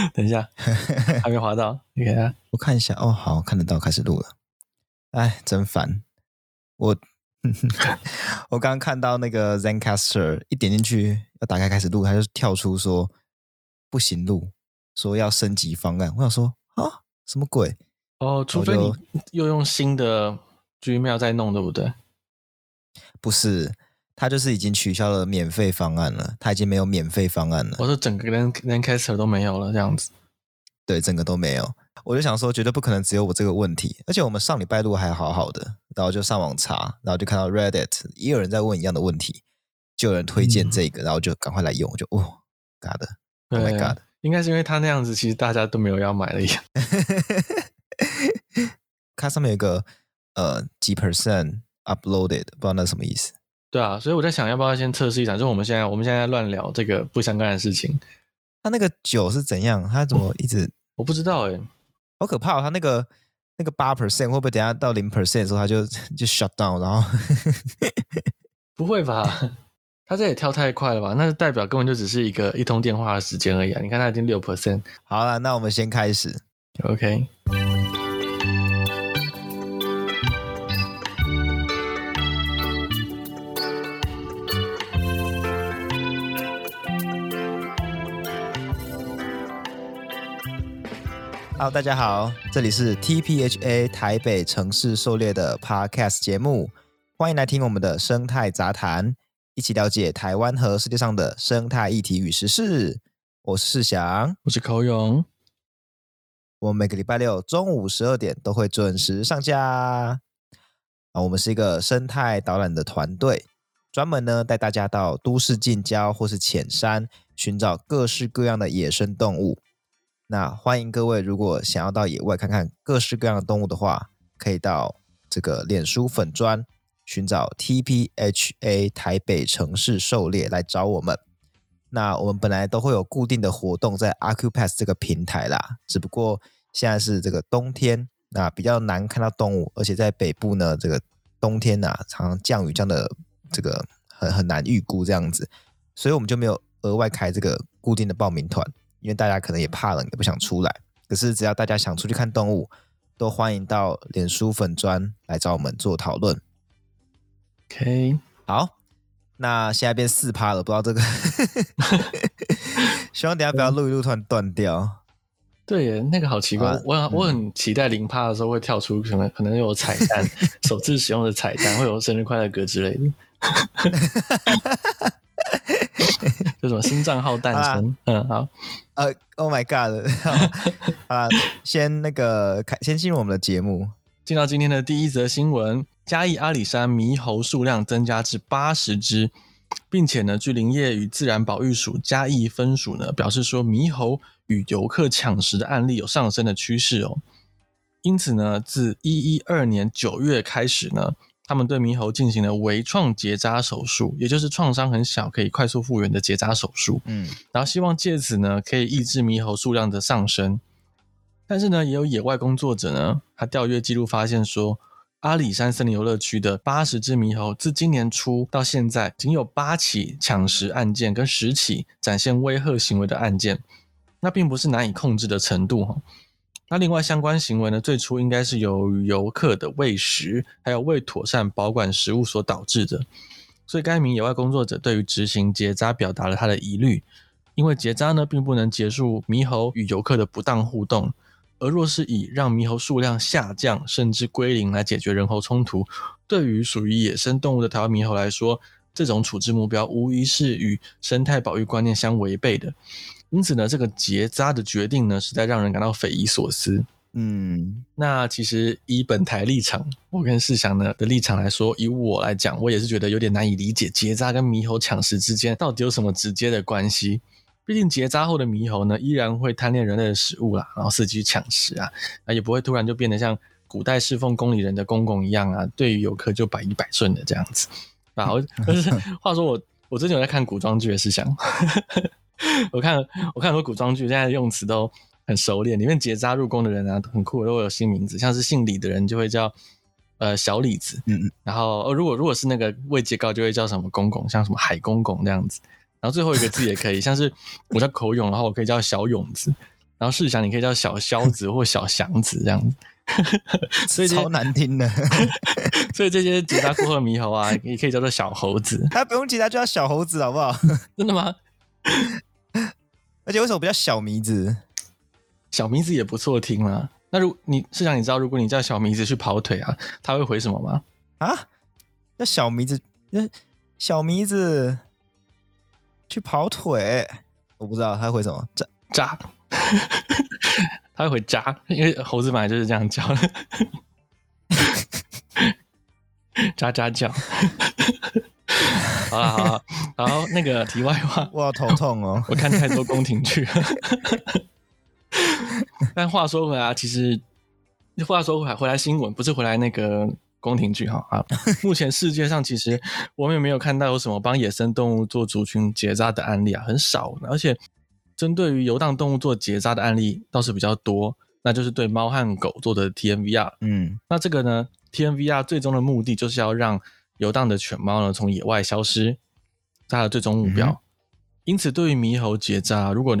等一下，还没滑到，你看下，我看一下哦，好，看得到，开始录了。哎，真烦！我 我刚刚看到那个 ZenCaster，一点进去要打开开始录，它就跳出说不行录，说要升级方案。我想说啊，什么鬼？哦，除非你又用新的 Gmail 在弄，对不对？不是。他就是已经取消了免费方案了，他已经没有免费方案了。我说整个连连 Zencastr 都没有了，这样子。对，整个都没有。我就想说，绝对不可能只有我这个问题。而且我们上礼拜录还好好的，然后就上网查，然后就看到 Reddit 也有人在问一样的问题，就有人推荐这个，嗯、然后就赶快来用，我就哦，God，Oh my God，应该是因为他那样子，其实大家都没有要买了一样。它上面有一个呃几 percent uploaded，不知道那什么意思。对啊，所以我在想，要不要先测试一下？就我们现在，我们现在乱聊这个不相干的事情。他那个九是怎样？他怎么一直？哦、我不知道哎，好可怕、哦！他那个那个八 percent 会不会等下到零 percent 的时候，他就就 shut down？然后 不会吧？他这也跳太快了吧？那就代表根本就只是一个一通电话的时间而已啊！你看他已经六 percent。好了，那我们先开始。OK。Hello，大家好，这里是 TPHA 台北城市狩猎的 Podcast 节目，欢迎来听我们的生态杂谈，一起了解台湾和世界上的生态议题与时事。我是世祥，我是口勇，我们每个礼拜六中午十二点都会准时上架。啊，我们是一个生态导览的团队，专门呢带大家到都市近郊或是浅山，寻找各式各样的野生动物。那欢迎各位，如果想要到野外看看各式各样的动物的话，可以到这个脸书粉专寻找 TPHA 台北城市狩猎来找我们。那我们本来都会有固定的活动在 a c u p a s s 这个平台啦，只不过现在是这个冬天，那比较难看到动物，而且在北部呢，这个冬天啊常常降雨，降的这个很很难预估这样子，所以我们就没有额外开这个固定的报名团。因为大家可能也怕冷，也不想出来。可是只要大家想出去看动物，都欢迎到脸书粉砖来找我们做讨论。OK，好，那现在变四趴了，不知道这个，希望等下不要录一录突然断掉。对耶，那个好奇怪，啊、我我很期待零趴的时候会跳出什么，可能有彩蛋，首次使用的彩蛋，会有生日快乐歌之类的。就什么新账号诞生？嗯，好。呃，Oh my God！啊，先那个开，先进入我们的节目。进到今天的第一则新闻：嘉义阿里山猕猴数量增加至八十只，并且呢，据林业与自然保育署嘉义分署呢表示说，猕猴与游客抢食的案例有上升的趋势哦。因此呢，自一一二年九月开始呢。他们对猕猴进行了微创结扎手术，也就是创伤很小，可以快速复原的结扎手术。嗯，然后希望借此呢，可以抑制猕猴数量的上升。但是呢，也有野外工作者呢，他调阅记录发现说，阿里山森林游乐区的八十只猕猴，自今年初到现在，仅有八起抢食案件跟十起展现威吓行为的案件，那并不是难以控制的程度哈。那另外相关行为呢，最初应该是由于游客的喂食还有未妥善保管食物所导致的，所以该名野外工作者对于执行结扎表达了他的疑虑，因为结扎呢并不能结束猕猴与游客的不当互动，而若是以让猕猴数量下降甚至归零来解决人猴冲突，对于属于野生动物的台湾猕猴来说，这种处置目标无疑是与生态保育观念相违背的。因此呢，这个结扎的决定呢，实在让人感到匪夷所思。嗯，那其实以本台立场，我跟世祥呢的立场来说，以我来讲，我也是觉得有点难以理解结扎跟猕猴抢食之间到底有什么直接的关系。毕竟结扎后的猕猴呢，依然会贪恋人类的食物啦，然后伺机抢食啊，啊也不会突然就变得像古代侍奉宫里人的公公一样啊，对于游客就百依百顺的这样子。啊，可是话说我我最近有在看古装剧的世祥。我看我看很多古装剧，现在用词都很熟练。里面结扎入宫的人啊，很酷，都会有新名字。像是姓李的人就会叫呃小李子，嗯嗯。然后、呃、如果如果是那个位阶高，就会叫什么公公，像什么海公公这样子。然后最后一个字也可以，像是我叫口勇，然后我可以叫小勇子。然后试想你可以叫小萧子或小祥子这样子。所以超难听的，所以这些结扎过后的猕猴啊，也可以叫做小猴子。它不用结扎就叫小猴子，好不好？真的吗？而且为什么不叫小迷子？小迷子也不错听啊。那如你是想，你知道如果你叫小迷子去跑腿啊，他会回什么吗？啊？那小迷子，那小迷子去跑腿，我不知道他会回什么？渣渣。他会回渣，因为猴子本来就是这样叫的，喳喳叫。好了好了，然后那个题外话，我好头痛哦，我看太多宫廷剧。但话说回来，其实话说回来，回来新闻不是回来那个宫廷剧哈啊。目前世界上其实我们也没有看到有什么帮野生动物做族群结扎的案例啊，很少，而且。针对于游荡动物做结扎的案例倒是比较多，那就是对猫和狗做的 TNVR。嗯，那这个呢，TNVR 最终的目的就是要让游荡的犬猫呢从野外消失，它的最终目标。嗯、因此，对于猕猴结扎，如果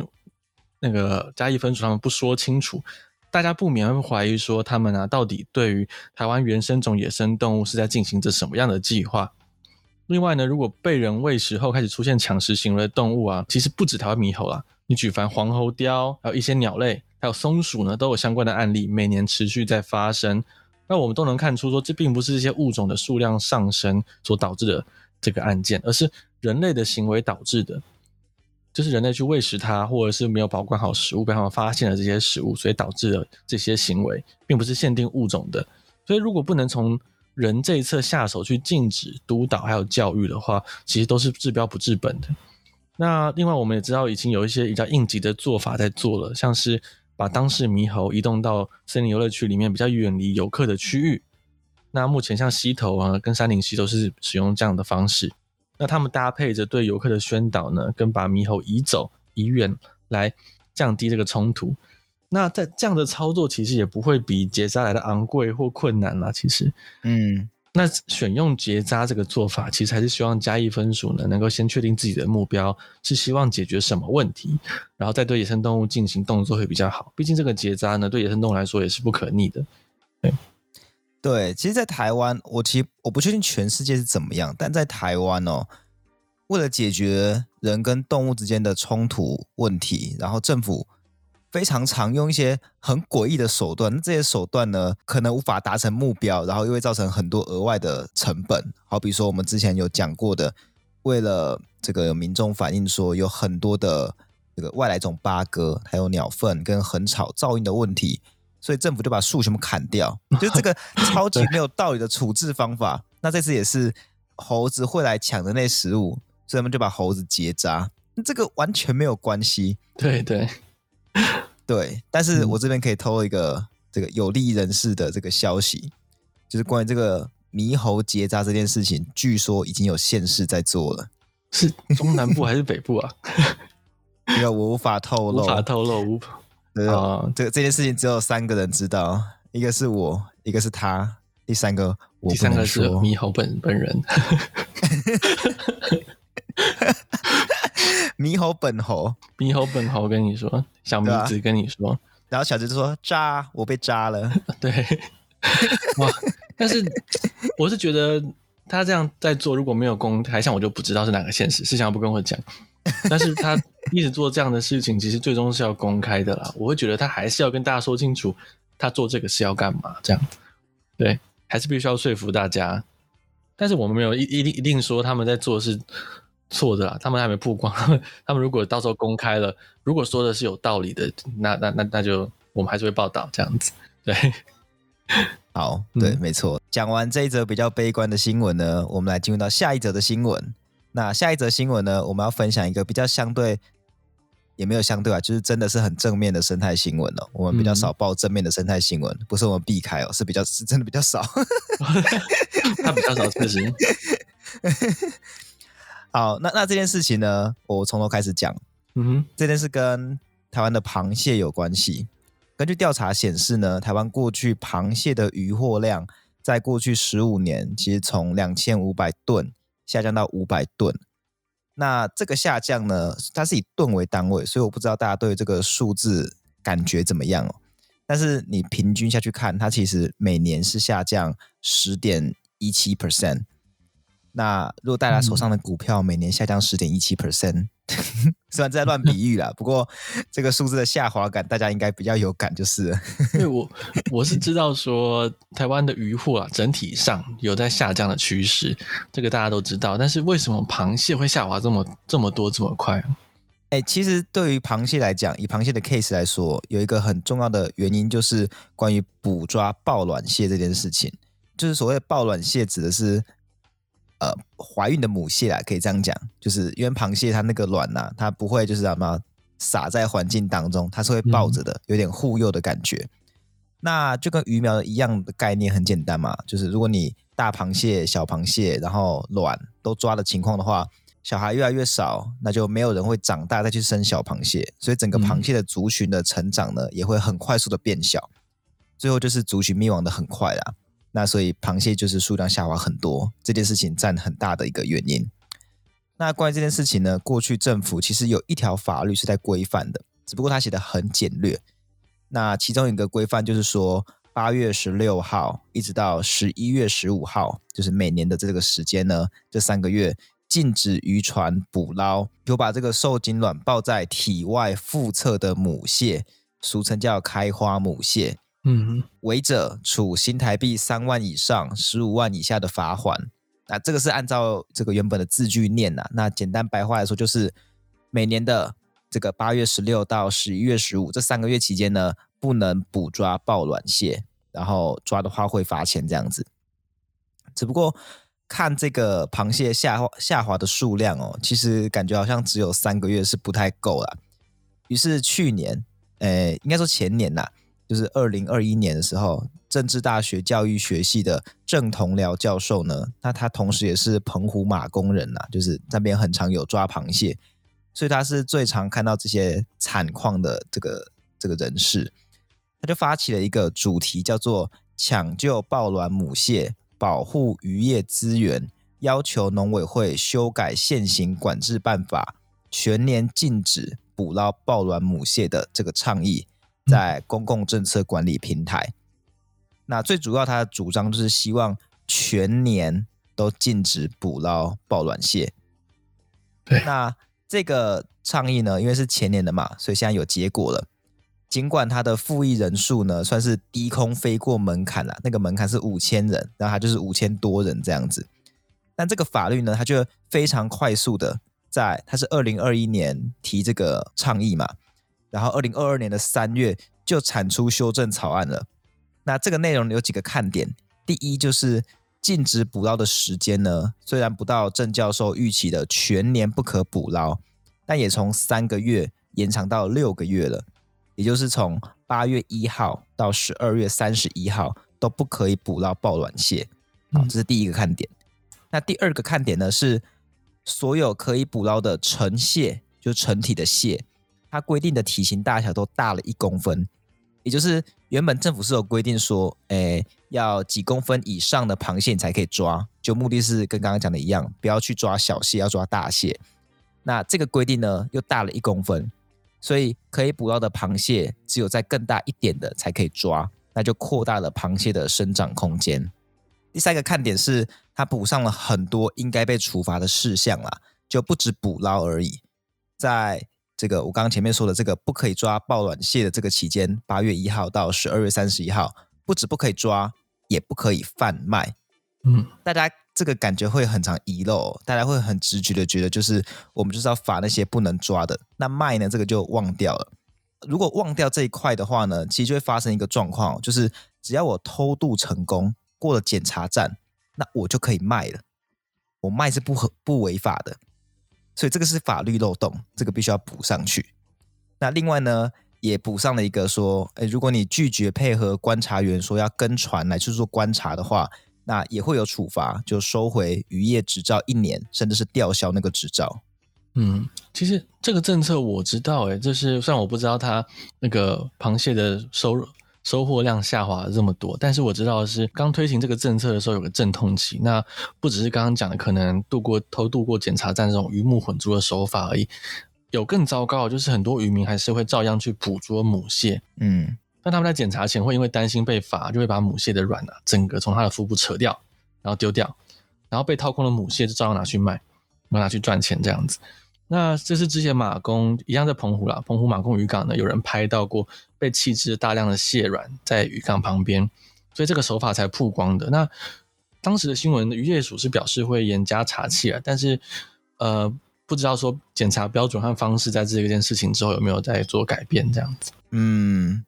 那个嘉义分署他们不说清楚，大家不免会怀疑说，他们啊到底对于台湾原生种野生动物是在进行着什么样的计划？另外呢，如果被人喂食后开始出现抢食行为的动物啊，其实不止台湾猕猴啦。你举凡黄喉貂，还有一些鸟类，还有松鼠呢，都有相关的案例，每年持续在发生。那我们都能看出，说这并不是这些物种的数量上升所导致的这个案件，而是人类的行为导致的，就是人类去喂食它，或者是没有保管好食物，被他们发现了这些食物，所以导致了这些行为，并不是限定物种的。所以，如果不能从人这一侧下手去禁止、督导还有教育的话，其实都是治标不治本的。那另外，我们也知道已经有一些比较应急的做法在做了，像是把当事猕猴移动到森林游乐区里面比较远离游客的区域。那目前像溪头啊跟山林溪都是使用这样的方式。那他们搭配着对游客的宣导呢，跟把猕猴移走移远来降低这个冲突。那在这样的操作其实也不会比结扎来的昂贵或困难啦。其实，嗯。那选用结扎这个做法，其实还是希望嘉义分署呢，能够先确定自己的目标是希望解决什么问题，然后再对野生动物进行动作会比较好。毕竟这个结扎呢，对野生动物来说也是不可逆的。对，对，其实，在台湾，我其实我不确定全世界是怎么样，但在台湾哦，为了解决人跟动物之间的冲突问题，然后政府。非常常用一些很诡异的手段，那这些手段呢，可能无法达成目标，然后又会造成很多额外的成本。好比说，我们之前有讲过的，为了这个民众反映说有很多的这个外来种八哥，还有鸟粪跟很吵噪音的问题，所以政府就把树全部砍掉，就这个 超级没有道理的处置方法。那这次也是猴子会来抢的那食物，所以他们就把猴子结扎，这个完全没有关系。对对。对，但是我这边可以透露一个、嗯、这个有利人士的这个消息，就是关于这个猕猴结扎这件事情，据说已经有县市在做了，是中南部还是北部啊？因为我无法透露，无法透露，无对啊，这个这件事情只有三个人知道，一个是我，一个是他，第三个我第三个是猕猴本本人。猕猴本猴，猕猴本猴跟你说，小明子跟你说，啊、然后小子就说扎，我被扎了。对，哇！但是我是觉得他这样在做，如果没有公开，像我就不知道是哪个现实，是想要不跟我讲。但是他一直做这样的事情，其实最终是要公开的啦。我会觉得他还是要跟大家说清楚，他做这个是要干嘛，这样对，还是必须要说服大家。但是我们没有一一定一定说他们在做是。错的啦，他们还没曝光。他们如果到时候公开了，如果说的是有道理的，那那那那就我们还是会报道这样子。对，好，对，嗯、没错。讲完这一则比较悲观的新闻呢，我们来进入到下一则的新闻。那下一则新闻呢，我们要分享一个比较相对，也没有相对啊，就是真的是很正面的生态新闻哦。我们比较少报正面的生态新闻，嗯、不是我们避开哦，是比较是真的比较少。他比较少，确实。好，那那这件事情呢，我从头开始讲。嗯哼，这件事跟台湾的螃蟹有关系。根据调查显示呢，台湾过去螃蟹的渔获量，在过去十五年，其实从两千五百吨下降到五百吨。那这个下降呢，它是以吨为单位，所以我不知道大家对这个数字感觉怎么样哦。但是你平均下去看，它其实每年是下降十点一七 percent。那如果大家手上的股票每年下降十点一七 percent，虽然在乱比喻啦，不过这个数字的下滑感，大家应该比较有感，就是。因为我我是知道说，台湾的渔获啊，整体上有在下降的趋势，这个大家都知道。但是为什么螃蟹会下滑这么这么多这么快？哎、欸，其实对于螃蟹来讲，以螃蟹的 case 来说，有一个很重要的原因，就是关于捕抓抱卵蟹这件事情。就是所谓的抱卵蟹，指的是。呃，怀孕的母蟹啊，可以这样讲，就是因为螃蟹它那个卵呐、啊，它不会就是什么撒在环境当中，它是会抱着的，有点护幼的感觉。嗯、那就跟鱼苗一样的概念，很简单嘛，就是如果你大螃蟹、小螃蟹，然后卵都抓的情况的话，小孩越来越少，那就没有人会长大再去生小螃蟹，所以整个螃蟹的族群的成长呢，也会很快速的变小，最后就是族群灭亡的很快啦。那所以螃蟹就是数量下滑很多，这件事情占很大的一个原因。那关于这件事情呢，过去政府其实有一条法律是在规范的，只不过它写的很简略。那其中一个规范就是说，八月十六号一直到十一月十五号，就是每年的这个时间呢，这三个月禁止渔船捕捞有把这个受精卵抱在体外腹侧的母蟹，俗称叫开花母蟹。嗯，违者处新台币三万以上十五万以下的罚锾。那这个是按照这个原本的字句念呐。那简单白话来说，就是每年的这个八月十六到十一月十五这三个月期间呢，不能捕抓抱卵蟹，然后抓的话会罚钱这样子。只不过看这个螃蟹下下滑的数量哦，其实感觉好像只有三个月是不太够了。于是去年，诶，应该说前年呐。就是二零二一年的时候，政治大学教育学系的郑同僚教授呢，那他同时也是澎湖马公人呐，就是那边很常有抓螃蟹，所以他是最常看到这些惨况的这个这个人士，他就发起了一个主题，叫做“抢救抱卵母蟹，保护渔业资源”，要求农委会修改现行管制办法，全年禁止捕捞抱卵母蟹的这个倡议。在公共政策管理平台，那最主要他的主张就是希望全年都禁止捕捞抱卵蟹。对，那这个倡议呢，因为是前年的嘛，所以现在有结果了。尽管他的复议人数呢，算是低空飞过门槛了，那个门槛是五千人，然后他就是五千多人这样子。但这个法律呢，他就非常快速的在，他是二零二一年提这个倡议嘛。然后，二零二二年的三月就产出修正草案了。那这个内容有几个看点：第一，就是禁止捕捞的时间呢，虽然不到郑教授预期的全年不可捕捞，但也从三个月延长到六个月了。也就是从八月一号到十二月三十一号都不可以捕捞抱卵蟹。好，这是第一个看点。那第二个看点呢，是所有可以捕捞的成蟹，就成体的蟹。它规定的体型大小都大了一公分，也就是原本政府是有规定说，诶，要几公分以上的螃蟹才可以抓，就目的是跟刚刚讲的一样，不要去抓小蟹，要抓大蟹。那这个规定呢，又大了一公分，所以可以捕捞的螃蟹只有在更大一点的才可以抓，那就扩大了螃蟹的生长空间。第三个看点是，它补上了很多应该被处罚的事项啦，就不止捕捞而已，在。这个我刚刚前面说的这个不可以抓抱卵蟹的这个期间，八月一号到十二月三十一号，不止不可以抓，也不可以贩卖。嗯，大家这个感觉会很常遗漏，大家会很直觉的觉得就是我们就是要罚那些不能抓的，那卖呢，这个就忘掉了。如果忘掉这一块的话呢，其实就会发生一个状况，就是只要我偷渡成功过了检查站，那我就可以卖了。我卖是不合不违法的。所以这个是法律漏洞，这个必须要补上去。那另外呢，也补上了一个说，诶，如果你拒绝配合观察员说要跟船来去做观察的话，那也会有处罚，就收回渔业执照一年，甚至是吊销那个执照。嗯，其实这个政策我知道，诶，就是虽然我不知道它那个螃蟹的收入。收获量下滑了这么多，但是我知道的是刚推行这个政策的时候有个阵痛期，那不只是刚刚讲的可能度过偷渡过检查站这种鱼目混珠的手法而已，有更糟糕的，就是很多渔民还是会照样去捕捉母蟹。嗯，但他们在检查前会因为担心被罚，就会把母蟹的卵啊整个从它的腹部扯掉，然后丢掉，然后被掏空的母蟹就照样拿去卖，然后拿去赚钱这样子。那这是之前马公一样在澎湖啦，澎湖马公渔港呢，有人拍到过被弃置大量的蟹卵在渔港旁边，所以这个手法才曝光的。那当时的新闻，渔业署是表示会严加查缉啊，但是呃。不知道说检查标准和方式在这一件事情之后有没有在做改变这样子？嗯，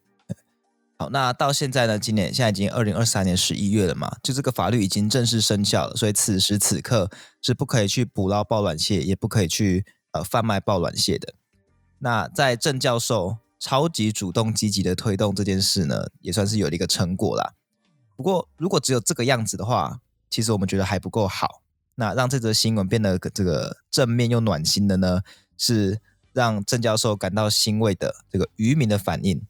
好，那到现在呢？今年现在已经二零二三年十一月了嘛，就这个法律已经正式生效了，所以此时此刻是不可以去捕捞抱卵蟹，也不可以去呃贩卖抱卵蟹的。那在郑教授超级主动积极的推动这件事呢，也算是有了一个成果啦。不过如果只有这个样子的话，其实我们觉得还不够好。那让这则新闻变得这个正面又暖心的呢，是让郑教授感到欣慰的这个渔民的反应。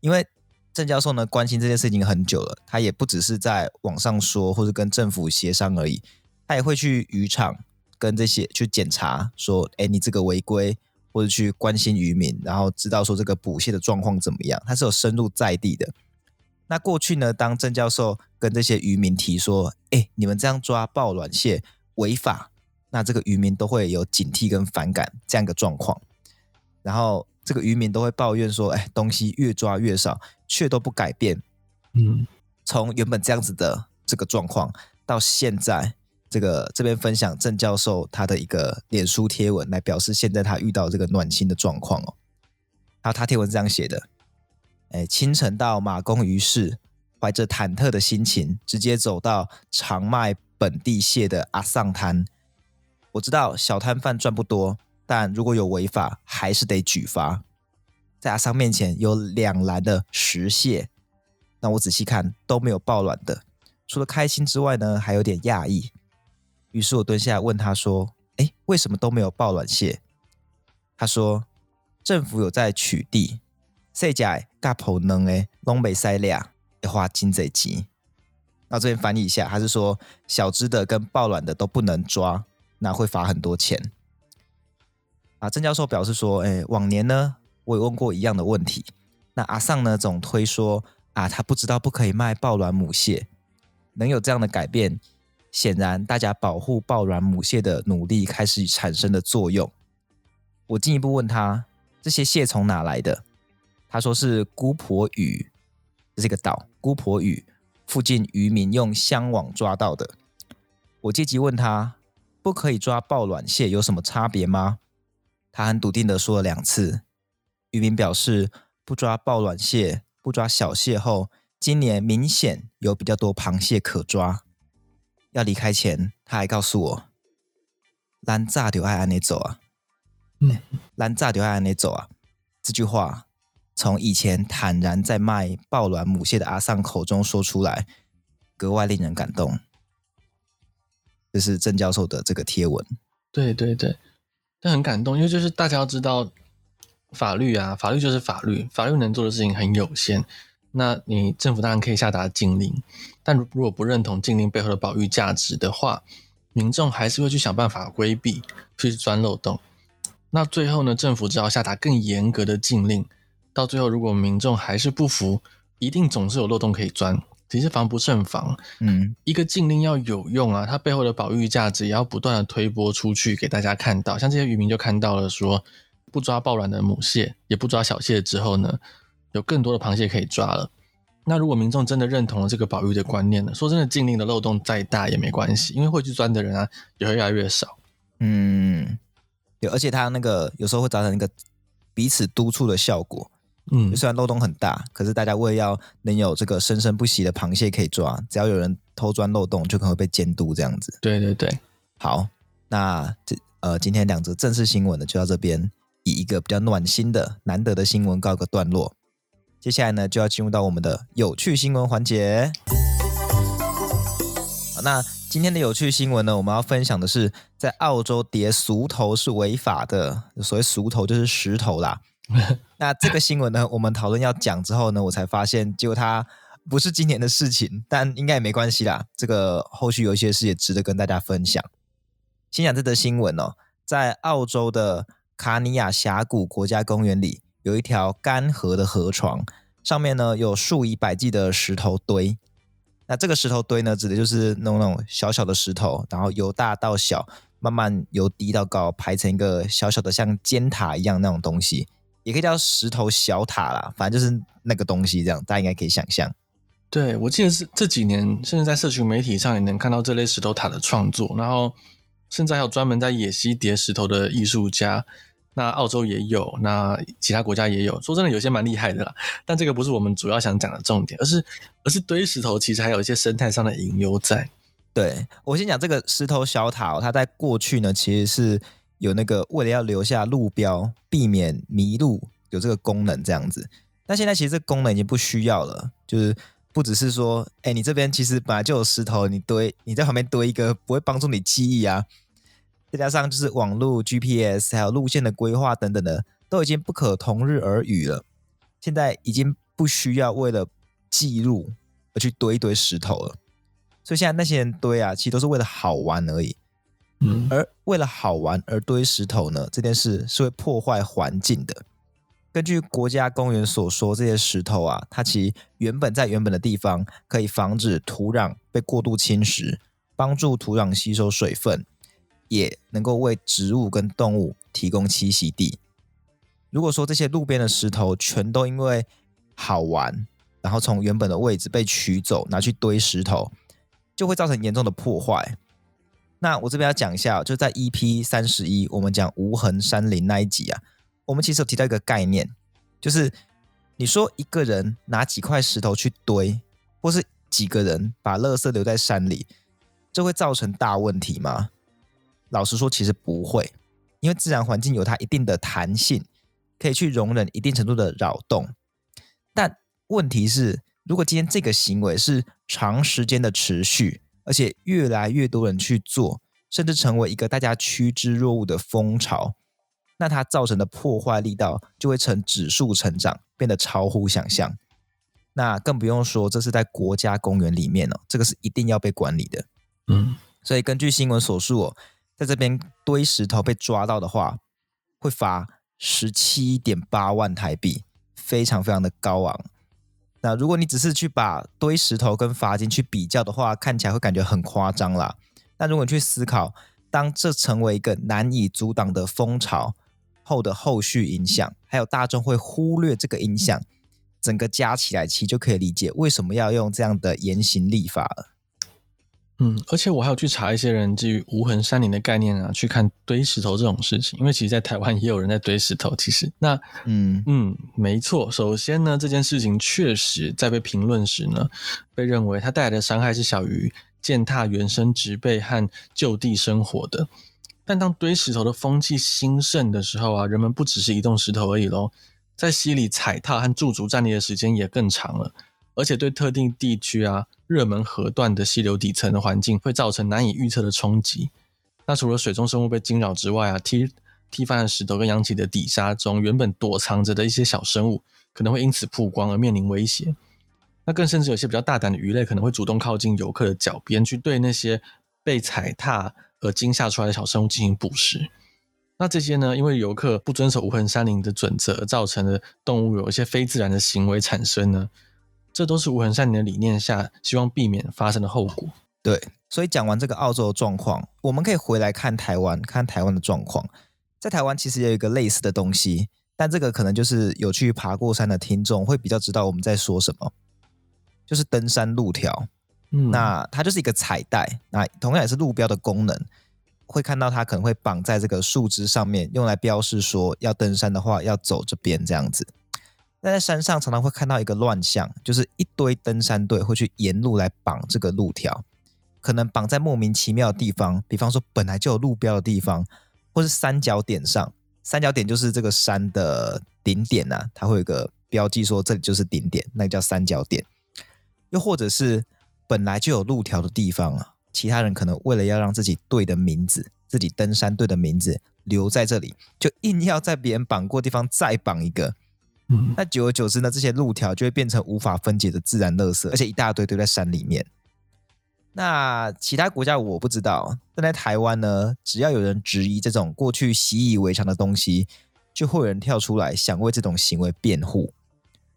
因为郑教授呢关心这件事情很久了，他也不只是在网上说或者跟政府协商而已，他也会去渔场跟这些去检查，说，哎，你这个违规，或者去关心渔民，然后知道说这个捕蟹的状况怎么样，他是有深入在地的。那过去呢，当郑教授跟这些渔民提说：“哎，你们这样抓爆卵蟹违法。”那这个渔民都会有警惕跟反感这样一个状况。然后这个渔民都会抱怨说：“哎，东西越抓越少，却都不改变。”嗯，从原本这样子的这个状况，到现在这个这边分享郑教授他的一个脸书贴文，来表示现在他遇到这个暖心的状况哦。然后他贴文是这样写的。哎，清晨到马公鱼市，怀着忐忑的心情，直接走到常卖本地蟹的阿桑摊。我知道小摊贩赚不多，但如果有违法，还是得举发。在阿桑面前有两篮的石蟹，那我仔细看都没有抱卵的。除了开心之外呢，还有点讶异。于是我蹲下来问他说：“哎，为什么都没有抱卵蟹？”他说：“政府有在取缔。”细只的、甲抱卵的，拢袂使掠，要花真济钱。那这边翻译一下，他是说小只的跟抱卵的都不能抓，那会罚很多钱。啊，郑教授表示说，哎，往年呢，我也问过一样的问题。那阿桑呢，总推说啊，他不知道不可以卖抱卵母蟹。能有这样的改变，显然大家保护抱卵母蟹的努力开始产生的作用。我进一步问他，这些蟹从哪来的？他说是姑婆屿，这是一个岛，姑婆屿附近渔民用箱网抓到的。我借机问他，不可以抓抱卵蟹有什么差别吗？他很笃定的说了两次。渔民表示，不抓抱卵蟹，不抓小蟹后，今年明显有比较多螃蟹可抓。要离开前，他还告诉我，咱炸就爱安尼走啊，嗯，咱早就爱按呢走啊，这句话。从以前坦然在卖爆卵母蟹的阿桑口中说出来，格外令人感动。这是郑教授的这个贴文。对对对，但很感动，因为就是大家要知道，法律啊，法律就是法律，法律能做的事情很有限。那你政府当然可以下达禁令，但如果不认同禁令背后的保育价值的话，民众还是会去想办法规避，去钻漏洞。那最后呢，政府只要下达更严格的禁令。到最后，如果民众还是不服，一定总是有漏洞可以钻，只是防不胜防。嗯，一个禁令要有用啊，它背后的保育价值也要不断的推波出去给大家看到。像这些渔民就看到了说，不抓抱卵的母蟹，也不抓小蟹之后呢，有更多的螃蟹可以抓了。那如果民众真的认同了这个保育的观念呢，说真的，禁令的漏洞再大也没关系，因为会去钻的人啊也会越来越少。嗯，对，而且它那个有时候会造成一个彼此督促的效果。嗯，虽然漏洞很大，可是大家为了要能有这个生生不息的螃蟹可以抓，只要有人偷钻漏洞，就可能会被监督这样子。对对对，好，那这呃今天两则正式新闻呢，就到这边，以一个比较暖心的难得的新闻告个段落。接下来呢，就要进入到我们的有趣新闻环节。好，那今天的有趣新闻呢，我们要分享的是，在澳洲叠俗头是违法的，所谓俗头就是石头啦。那这个新闻呢，我们讨论要讲之后呢，我才发现，结果它不是今年的事情，但应该也没关系啦。这个后续有一些事也值得跟大家分享。先讲这则新闻哦，在澳洲的卡尼亚峡谷国家公园里有一条干涸的河床，上面呢有数以百计的石头堆。那这个石头堆呢，指的就是那种那种小小的石头，然后由大到小，慢慢由低到高排成一个小小的像尖塔一样那种东西，也可以叫石头小塔啦。反正就是那个东西，这样大家应该可以想象。对，我记得是这几年，甚至在社群媒体上也能看到这类石头塔的创作，然后甚至还有专门在野溪叠石头的艺术家。那澳洲也有，那其他国家也有。说真的，有些蛮厉害的啦。但这个不是我们主要想讲的重点，而是而是堆石头其实还有一些生态上的隐忧在。对，我先讲这个石头小塔，它在过去呢，其实是有那个为了要留下路标，避免迷路，有这个功能这样子。但现在其实这功能已经不需要了，就是不只是说，哎，你这边其实本来就有石头，你堆你在旁边堆一个，不会帮助你记忆啊。再加上就是网络 GPS 还有路线的规划等等的，都已经不可同日而语了。现在已经不需要为了记录而去堆一堆石头了。所以现在那些人堆啊，其实都是为了好玩而已。嗯，而为了好玩而堆石头呢，这件事是会破坏环境的。根据国家公园所说，这些石头啊，它其实原本在原本的地方，可以防止土壤被过度侵蚀，帮助土壤吸收水分。也能够为植物跟动物提供栖息地。如果说这些路边的石头全都因为好玩，然后从原本的位置被取走，拿去堆石头，就会造成严重的破坏。那我这边要讲一下，就在 EP 三十一，我们讲无痕山林那一集啊，我们其实有提到一个概念，就是你说一个人拿几块石头去堆，或是几个人把垃圾留在山里，这会造成大问题吗？老实说，其实不会，因为自然环境有它一定的弹性，可以去容忍一定程度的扰动。但问题是，如果今天这个行为是长时间的持续，而且越来越多人去做，甚至成为一个大家趋之若鹜的风潮，那它造成的破坏力道就会呈指数成长，变得超乎想象。那更不用说，这是在国家公园里面哦，这个是一定要被管理的。嗯，所以根据新闻所述哦。在这边堆石头被抓到的话，会罚十七点八万台币，非常非常的高昂。那如果你只是去把堆石头跟罚金去比较的话，看起来会感觉很夸张啦。但如果你去思考，当这成为一个难以阻挡的风潮后的后续影响，还有大众会忽略这个影响，整个加起来，其实就可以理解为什么要用这样的严刑立法了。嗯，而且我还有去查一些人基于无痕山林的概念啊，去看堆石头这种事情，因为其实，在台湾也有人在堆石头。其实，那嗯嗯，没错。首先呢，这件事情确实在被评论时呢，被认为它带来的伤害是小于践踏原生植被和就地生活的。但当堆石头的风气兴盛的时候啊，人们不只是移动石头而已喽，在溪里踩踏和驻足站立的时间也更长了。而且对特定地区啊，热门河段的溪流底层的环境会造成难以预测的冲击。那除了水中生物被惊扰之外啊，踢踢翻的石头跟扬起的底沙中原本躲藏着的一些小生物，可能会因此曝光而面临威胁。那更甚至有些比较大胆的鱼类可能会主动靠近游客的脚边，去对那些被踩踏而惊吓出来的小生物进行捕食。那这些呢，因为游客不遵守无痕山林的准则造成的动物有一些非自然的行为产生呢，这都是无痕山林的理念下希望避免发生的后果。对，所以讲完这个澳洲的状况，我们可以回来看台湾，看台湾的状况。在台湾其实也有一个类似的东西，但这个可能就是有去爬过山的听众会比较知道我们在说什么，就是登山路条。嗯，那它就是一个彩带，那同样也是路标的功能，会看到它可能会绑在这个树枝上面，用来标示说要登山的话要走这边这样子。那在山上常常会看到一个乱象，就是一堆登山队会去沿路来绑这个路条，可能绑在莫名其妙的地方，比方说本来就有路标的地方，或是三角点上。三角点就是这个山的顶点呐，它会有个标记说这里就是顶点，那个叫三角点。又或者是本来就有路条的地方啊，其他人可能为了要让自己队的名字、自己登山队的名字留在这里，就硬要在别人绑过地方再绑一个。那久而久之呢，这些路条就会变成无法分解的自然垃圾，而且一大堆堆在山里面。那其他国家我不知道，但在台湾呢，只要有人质疑这种过去习以为常的东西，就会有人跳出来想为这种行为辩护。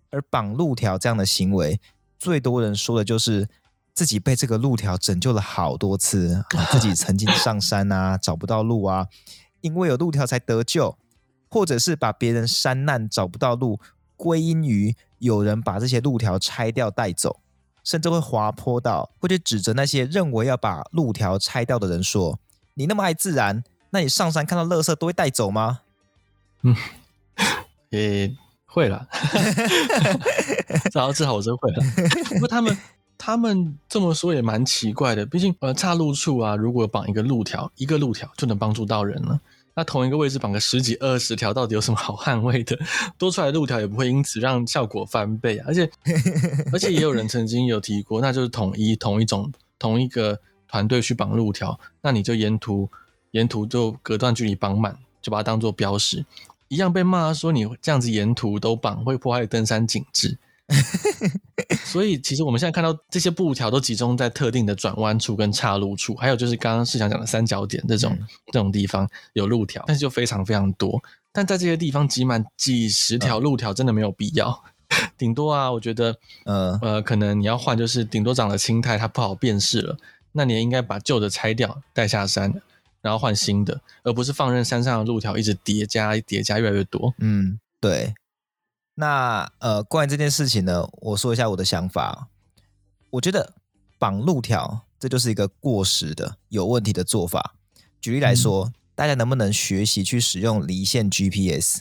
而绑路条这样的行为，最多人说的就是自己被这个路条拯救了好多次，自己曾经上山啊，找不到路啊，因为有路条才得救，或者是把别人山难找不到路归因于有人把这些路条拆掉带走。甚至会滑坡到，会去指责那些认为要把路条拆掉的人说：“你那么爱自然，那你上山看到垃圾都会带走吗？”嗯，也会了。然后至少我真会了。不过他们他们这么说也蛮奇怪的，毕竟呃岔路处啊，如果绑一个路条，一个路条就能帮助到人了。那同一个位置绑个十几二十条，到底有什么好捍卫的？多出来的路条也不会因此让效果翻倍啊！而且，而且也有人曾经有提过，那就是统一同一种同一个团队去绑路条，那你就沿途沿途就隔段距离绑满，就把它当做标识，一样被骂说你这样子沿途都绑会破坏登山景致。所以，其实我们现在看到这些布条都集中在特定的转弯处跟岔路处，还有就是刚刚是想讲的三角点这种、嗯、这种地方有路条，但是就非常非常多。但在这些地方挤满几十条路条，真的没有必要。顶、嗯、多啊，我觉得，呃呃，可能你要换，就是顶多长了青苔，它不好辨识了，那你也应该把旧的拆掉，带下山，然后换新的，而不是放任山上的路条一直叠加叠加越来越多。嗯，对。那呃，关于这件事情呢，我说一下我的想法。我觉得绑路条这就是一个过时的、有问题的做法。举例来说，嗯、大家能不能学习去使用离线 GPS？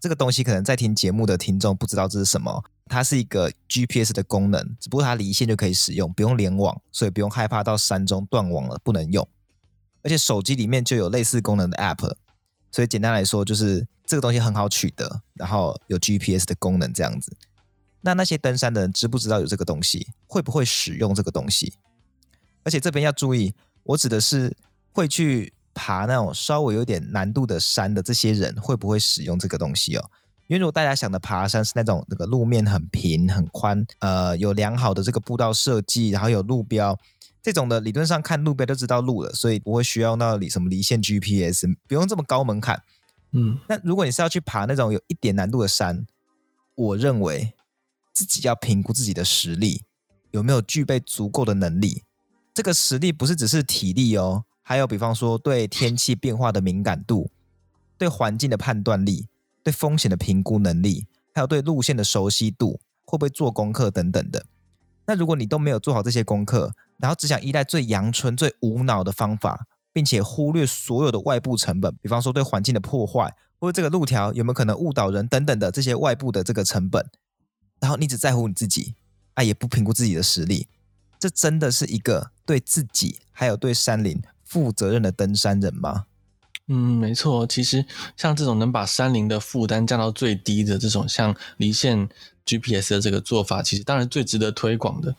这个东西可能在听节目的听众不知道这是什么。它是一个 GPS 的功能，只不过它离线就可以使用，不用联网，所以不用害怕到山中断网了不能用。而且手机里面就有类似功能的 App，所以简单来说就是。这个东西很好取得，然后有 GPS 的功能这样子。那那些登山的人知不知道有这个东西？会不会使用这个东西？而且这边要注意，我指的是会去爬那种稍微有点难度的山的这些人，会不会使用这个东西哦？因为如果大家想的爬山是那种那个路面很平很宽，呃，有良好的这个步道设计，然后有路标这种的，理论上看路标就知道路了，所以不会需要那里什么离线 GPS，不用这么高门槛。嗯，那如果你是要去爬那种有一点难度的山，我认为自己要评估自己的实力有没有具备足够的能力。这个实力不是只是体力哦，还有比方说对天气变化的敏感度、对环境的判断力、对风险的评估能力，还有对路线的熟悉度，会不会做功课等等的。那如果你都没有做好这些功课，然后只想依赖最阳春、最无脑的方法，并且忽略所有的外部成本，比方说对环境的破坏，或者这个路条有没有可能误导人等等的这些外部的这个成本，然后你只在乎你自己，啊，也不评估自己的实力，这真的是一个对自己还有对山林负责任的登山人吗？嗯，没错，其实像这种能把山林的负担降到最低的这种像离线 GPS 的这个做法，其实当然最值得推广的。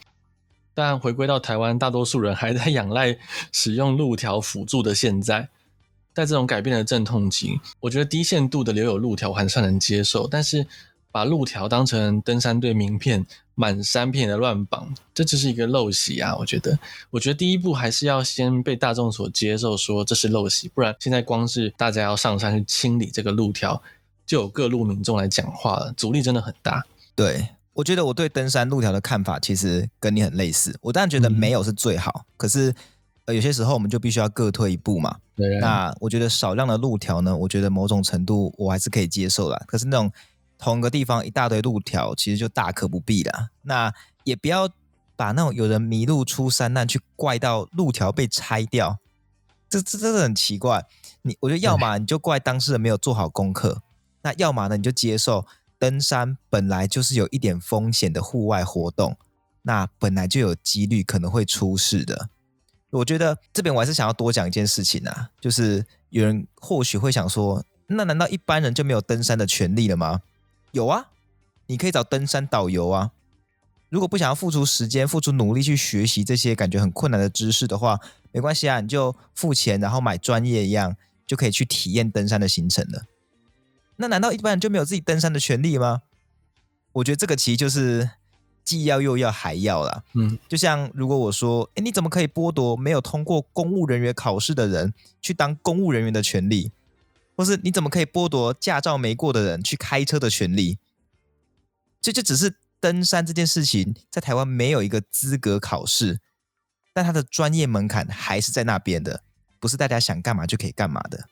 但回归到台湾，大多数人还在仰赖使用路条辅助的现在，在这种改变的阵痛期，我觉得低限度的留有路条还算能接受。但是把路条当成登山队名片，满山遍野的乱绑，这就是一个陋习啊！我觉得，我觉得第一步还是要先被大众所接受，说这是陋习，不然现在光是大家要上山去清理这个路条，就有各路民众来讲话了，阻力真的很大。对。我觉得我对登山路条的看法其实跟你很类似。我当然觉得没有是最好，嗯、可是呃有些时候我们就必须要各退一步嘛。对。那我觉得少量的路条呢，我觉得某种程度我还是可以接受啦。可是那种同个地方一大堆路条，其实就大可不必了。那也不要把那种有人迷路出山难去怪到路条被拆掉，这这真的很奇怪。你我觉得要么你就怪当事人没有做好功课，那要么呢你就接受。登山本来就是有一点风险的户外活动，那本来就有几率可能会出事的。我觉得这边我还是想要多讲一件事情啊，就是有人或许会想说，那难道一般人就没有登山的权利了吗？有啊，你可以找登山导游啊。如果不想要付出时间、付出努力去学习这些感觉很困难的知识的话，没关系啊，你就付钱，然后买专业一样，就可以去体验登山的行程了。那难道一般人就没有自己登山的权利吗？我觉得这个其实就是既要又要还要啦。嗯，就像如果我说，诶，你怎么可以剥夺没有通过公务人员考试的人去当公务人员的权利？或是你怎么可以剥夺驾照没过的人去开车的权利？这就只是登山这件事情，在台湾没有一个资格考试，但它的专业门槛还是在那边的，不是大家想干嘛就可以干嘛的。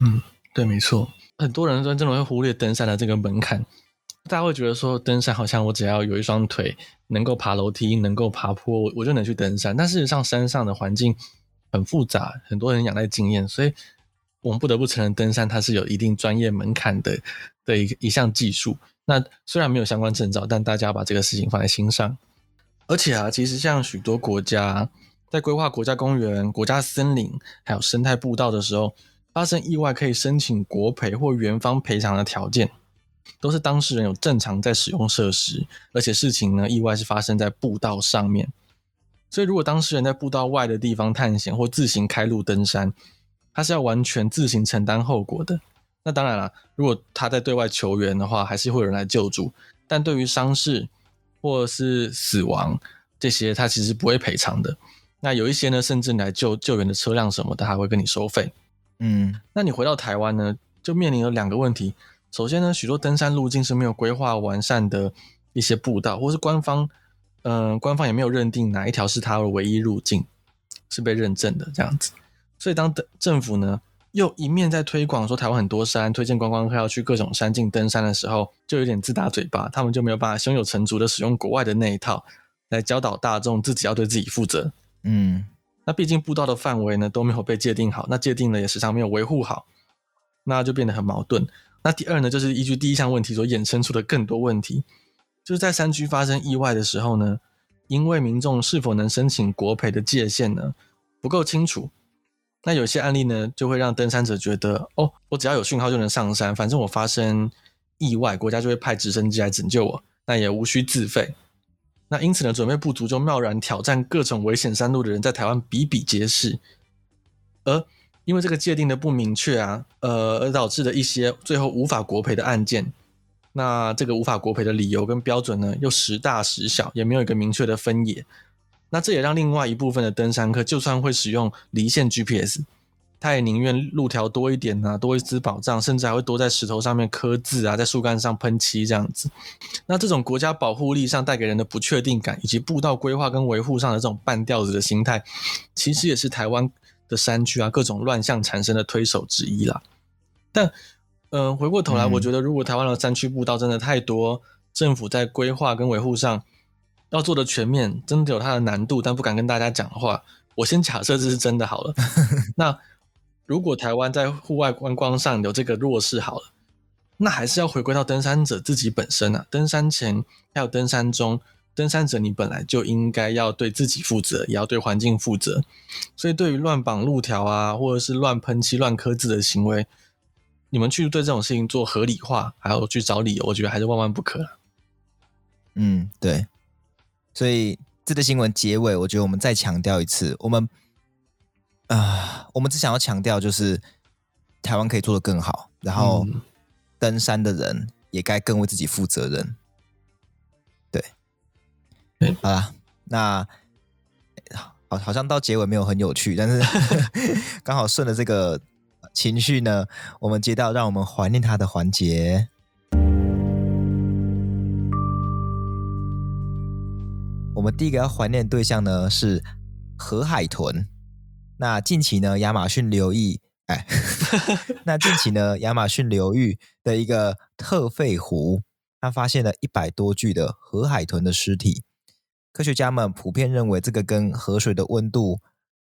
嗯，对，没错。很多人真的会忽略登山的这个门槛，大家会觉得说，登山好像我只要有一双腿，能够爬楼梯，能够爬坡，我就能去登山。但事实上，山上的环境很复杂，很多人仰赖经验，所以。我们不得不承认，登山它是有一定专业门槛的的一一项技术。那虽然没有相关证照，但大家把这个事情放在心上。而且啊，其实像许多国家在规划国家公园、国家森林还有生态步道的时候，发生意外可以申请国赔或园方赔偿的条件，都是当事人有正常在使用设施，而且事情呢，意外是发生在步道上面。所以，如果当事人在步道外的地方探险或自行开路登山，他是要完全自行承担后果的。那当然了，如果他在对外求援的话，还是会有人来救助。但对于伤势或是死亡这些，他其实不会赔偿的。那有一些呢，甚至来救救援的车辆什么的，还会跟你收费。嗯，那你回到台湾呢，就面临了两个问题。首先呢，许多登山路径是没有规划完善的一些步道，或是官方，嗯、呃，官方也没有认定哪一条是它的唯一路径，是被认证的这样子。所以，当政府呢又一面在推广说台湾很多山，推荐观光客要去各种山径登山的时候，就有点自打嘴巴。他们就没有办法胸有成竹的使用国外的那一套来教导大众自己要对自己负责。嗯，那毕竟步道的范围呢都没有被界定好，那界定了也时常没有维护好，那就变得很矛盾。那第二呢，就是依据第一项问题所衍生出的更多问题，就是在山区发生意外的时候呢，因为民众是否能申请国赔的界限呢不够清楚。那有些案例呢，就会让登山者觉得，哦，我只要有讯号就能上山，反正我发生意外，国家就会派直升机来拯救我，那也无需自费。那因此呢，准备不足就贸然挑战各种危险山路的人，在台湾比比皆是。而因为这个界定的不明确啊，呃，而导致的一些最后无法国赔的案件，那这个无法国赔的理由跟标准呢，又时大时小，也没有一个明确的分野。那这也让另外一部分的登山客，就算会使用离线 GPS，他也宁愿路条多一点啊，多一丝保障，甚至还会多在石头上面刻字啊，在树干上喷漆这样子。那这种国家保护力上带给人的不确定感，以及步道规划跟维护上的这种半吊子的心态，其实也是台湾的山区啊各种乱象产生的推手之一啦。但，嗯、呃，回过头来，我觉得如果台湾的山区步道真的太多，政府在规划跟维护上，要做的全面，真的有它的难度，但不敢跟大家讲的话，我先假设这是真的好了。那如果台湾在户外观光上有这个弱势好了，那还是要回归到登山者自己本身啊。登山前还有登山中，登山者你本来就应该要对自己负责，也要对环境负责。所以对于乱绑路条啊，或者是乱喷漆、乱刻字的行为，你们去对这种事情做合理化，还有去找理由，我觉得还是万万不可。嗯，对。所以这个新闻结尾，我觉得我们再强调一次，我们啊、呃，我们只想要强调就是台湾可以做得更好，然后登山的人也该更为自己负责任。对，对，好啦，那好，好像到结尾没有很有趣，但是 刚好顺着这个情绪呢，我们接到让我们怀念他的环节。我们第一个要怀念的对象呢是河海豚。那近期呢，亚马逊流域，哎，那近期呢，亚马逊流域的一个特费湖，它发现了一百多具的河海豚的尸体。科学家们普遍认为，这个跟河水的温度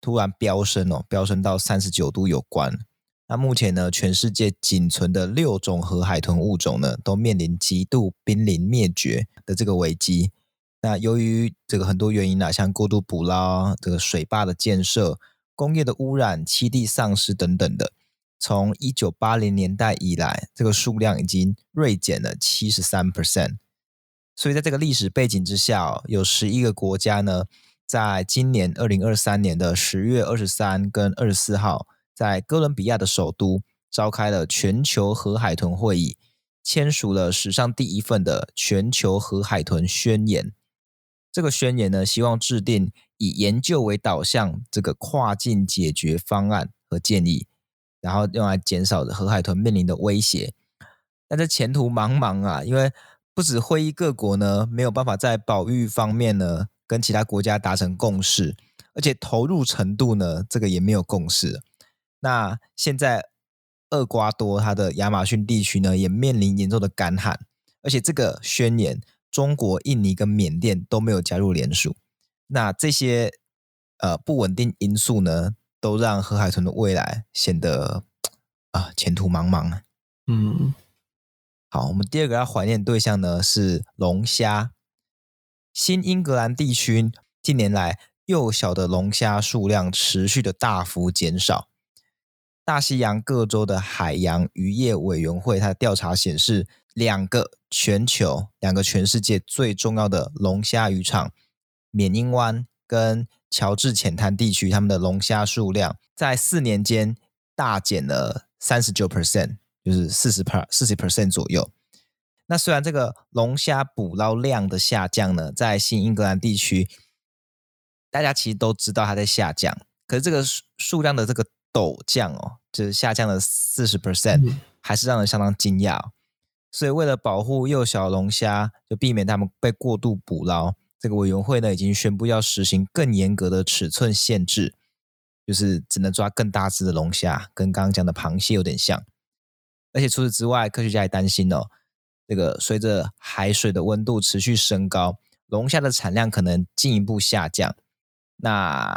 突然飙升哦，飙升到三十九度有关。那目前呢，全世界仅存的六种河海豚物种呢，都面临极度濒临灭绝的这个危机。那由于这个很多原因啊，像过度捕捞、这个水坝的建设、工业的污染、栖地丧失等等的，从一九八零年代以来，这个数量已经锐减了七十三 percent。所以在这个历史背景之下，有十一个国家呢，在今年二零二三年的十月二十三跟二十四号，在哥伦比亚的首都召开了全球河海豚会议，签署了史上第一份的全球河海豚宣言。这个宣言呢，希望制定以研究为导向这个跨境解决方案和建议，然后用来减少河海豚面临的威胁。但这前途茫茫啊，因为不止会议各国呢没有办法在保育方面呢跟其他国家达成共识，而且投入程度呢这个也没有共识。那现在厄瓜多它的亚马逊地区呢也面临严重的干旱，而且这个宣言。中国、印尼跟缅甸都没有加入联署，那这些呃不稳定因素呢，都让河海豚的未来显得啊、呃、前途茫茫。嗯，好，我们第二个要怀念对象呢是龙虾。新英格兰地区近年来幼小的龙虾数量持续的大幅减少。大西洋各州的海洋渔业委员会，它的调查显示，两个全球、两个全世界最重要的龙虾渔场——缅因湾跟乔治浅滩地区，他们的龙虾数量在四年间大减了三十九 percent，就是四十 per 四十 percent 左右。那虽然这个龙虾捕捞量的下降呢，在新英格兰地区，大家其实都知道它在下降，可是这个数量的这个。陡降哦，就是下降了四十 percent，还是让人相当惊讶哦。所以为了保护幼小龙虾，就避免它们被过度捕捞，这个委员会呢已经宣布要实行更严格的尺寸限制，就是只能抓更大只的龙虾，跟刚刚讲的螃蟹有点像。而且除此之外，科学家也担心哦，这个随着海水的温度持续升高，龙虾的产量可能进一步下降。那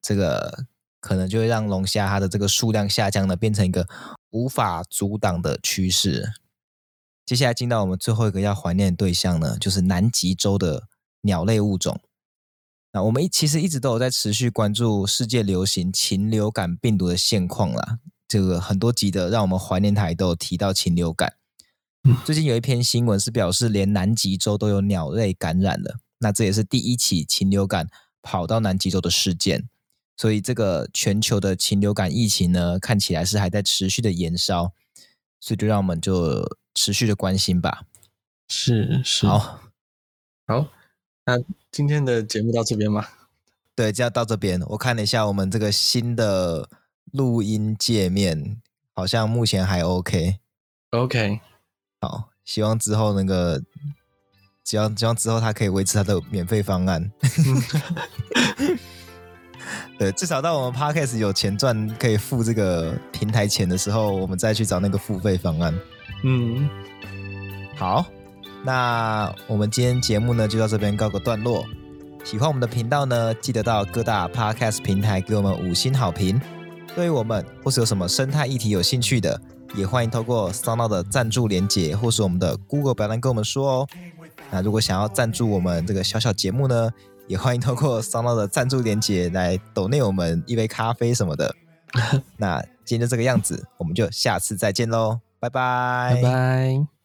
这个。可能就会让龙虾它的这个数量下降呢，变成一个无法阻挡的趋势。接下来进到我们最后一个要怀念的对象呢，就是南极洲的鸟类物种。那我们其实一直都有在持续关注世界流行禽流感病毒的现况啦。这个很多集的让我们怀念台都有提到禽流感。最近有一篇新闻是表示，连南极洲都有鸟类感染了。那这也是第一起禽流感跑到南极洲的事件。所以，这个全球的禽流感疫情呢，看起来是还在持续的延烧，所以就让我们就持续的关心吧。是是，好，好，那今天的节目到这边吗？对，就要到这边。我看了一下我们这个新的录音界面，好像目前还 OK。OK，好，希望之后那个，只要希望之后他可以维持他的免费方案。对，至少到我们 Podcast 有钱赚，可以付这个平台钱的时候，我们再去找那个付费方案。嗯，好，那我们今天节目呢就到这边告个段落。喜欢我们的频道呢，记得到各大 Podcast 平台给我们五星好评。对于我们或是有什么生态议题有兴趣的，也欢迎透过 SoundOn 的赞助连结，或是我们的 Google 表单跟我们说哦。那如果想要赞助我们这个小小节目呢，也欢迎透过 SoundOn 的赞助链接来抖内我们一杯咖啡什么的。那今天就这个样子，我们就下次再见喽，拜拜，拜拜。